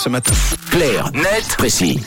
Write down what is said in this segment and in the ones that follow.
ce matin. Clair, net, précis.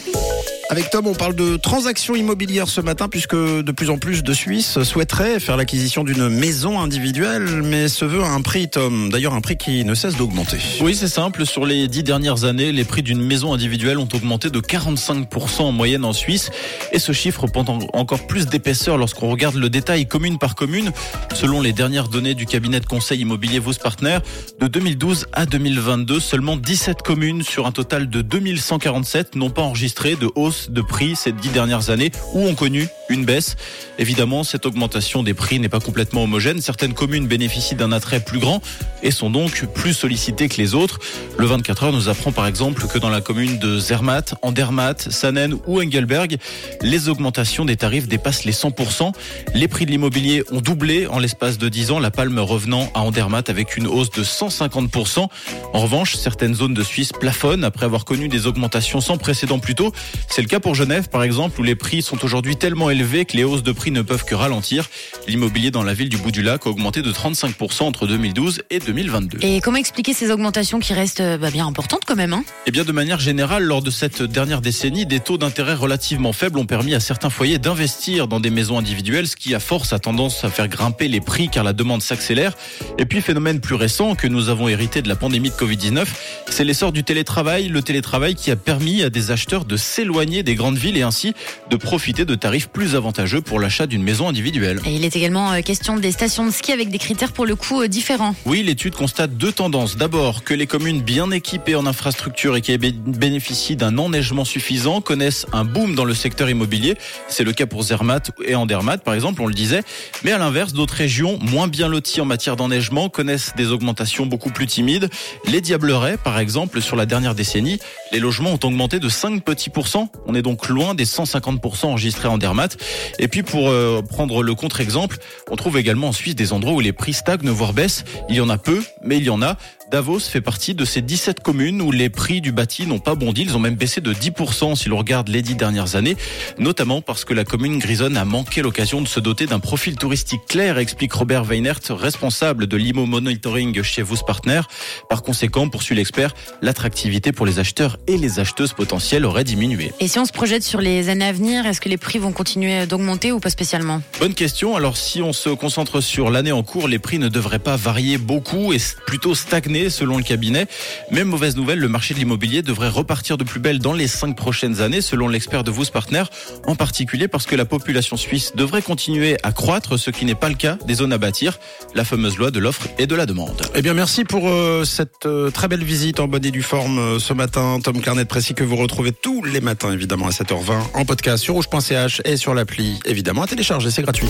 Avec Tom, on parle de transactions immobilières ce matin puisque de plus en plus de Suisses souhaiteraient faire l'acquisition d'une maison individuelle, mais ce veut un prix, Tom. D'ailleurs, un prix qui ne cesse d'augmenter. Oui, c'est simple. Sur les dix dernières années, les prix d'une maison individuelle ont augmenté de 45% en moyenne en Suisse. Et ce chiffre prend encore plus d'épaisseur lorsqu'on regarde le détail commune par commune. Selon les dernières données du cabinet de conseil immobilier Vos Partner, de 2012 à 2022, seulement 17 communes sur un total de 2147 n'ont pas enregistré de hausse de prix ces dix dernières années. Ou ont connu une baisse. Évidemment, cette augmentation des prix n'est pas complètement homogène. Certaines communes bénéficient d'un attrait plus grand et sont donc plus sollicitées que les autres. Le 24 heures nous apprend par exemple que dans la commune de Zermatt, Andermatt, Sanen ou Engelberg, les augmentations des tarifs dépassent les 100%. Les prix de l'immobilier ont doublé en l'espace de 10 ans, la palme revenant à Andermatt avec une hausse de 150%. En revanche, certaines zones de Suisse plafonnent après avoir connu des augmentations sans précédent plus tôt. C'est le cas pour Genève, par exemple, où les prix sont aujourd'hui tellement élevés que les hausses de prix ne peuvent que ralentir. L'immobilier dans la ville du bout du lac a augmenté de 35% entre 2012 et 2022. Et comment expliquer ces augmentations qui restent bah, bien importantes quand même hein? Eh bien, de manière générale, lors de cette dernière décennie, des taux d'intérêt relativement faibles ont permis à certains foyers d'investir dans des maisons individuelles, ce qui à force a tendance à faire grimper les prix car la demande s'accélère. Et puis, phénomène plus récent que nous avons hérité de la pandémie de Covid-19, c'est l'essor du télétravail, le télétravail qui a permis à des acheteurs de s'éloigner des grandes villes et ainsi de profiter de tarifs plus avantageux pour l'achat d'une maison individuelle. Et il est également euh, question des stations de ski avec des critères pour le coup euh, différents. Oui, l'étude constate deux tendances. D'abord, que les communes bien équipées en infrastructure et qui bénéficient d'un enneigement suffisant connaissent un boom dans le secteur immobilier. C'est le cas pour Zermatt et Andermatt, par exemple, on le disait. Mais à l'inverse, d'autres régions moins bien loties en matière d'enneigement connaissent des augmentations beaucoup plus timides. Les Diablerets, par exemple, sur la dernière décennie, les logements ont augmenté de 5 petits pourcents. On est donc loin des 150% enregistrés en Dermat. Et puis pour euh, prendre le contre-exemple, on trouve également en Suisse des endroits où les prix stagnent voire baissent. Il y en a peu, mais il y en a. Davos fait partie de ces 17 communes où les prix du bâti n'ont pas bondi. Ils ont même baissé de 10% si l'on regarde les dix dernières années, notamment parce que la commune grisonne a manqué l'occasion de se doter d'un profil touristique clair, explique Robert Weinert, responsable de l'IMO Monitoring chez Vos Partner. Par conséquent, poursuit l'expert, l'attractivité pour les acheteurs et les acheteuses potentielles aurait diminué. Et si on se projette sur les années à venir, est-ce que les prix vont continuer d'augmenter ou pas spécialement? Bonne question. Alors si on se concentre sur l'année en cours, les prix ne devraient pas varier beaucoup et plutôt stagner selon le cabinet. Même mauvaise nouvelle, le marché de l'immobilier devrait repartir de plus belle dans les cinq prochaines années, selon l'expert de Vos Partner, en particulier parce que la population suisse devrait continuer à croître, ce qui n'est pas le cas des zones à bâtir, la fameuse loi de l'offre et de la demande. Eh bien, merci pour euh, cette euh, très belle visite en bonne et due forme euh, ce matin. Tom Carnet Précis que vous retrouvez tous les matins, évidemment, à 7h20 en podcast sur rouge.ch et sur l'appli, évidemment, à télécharger, c'est gratuit.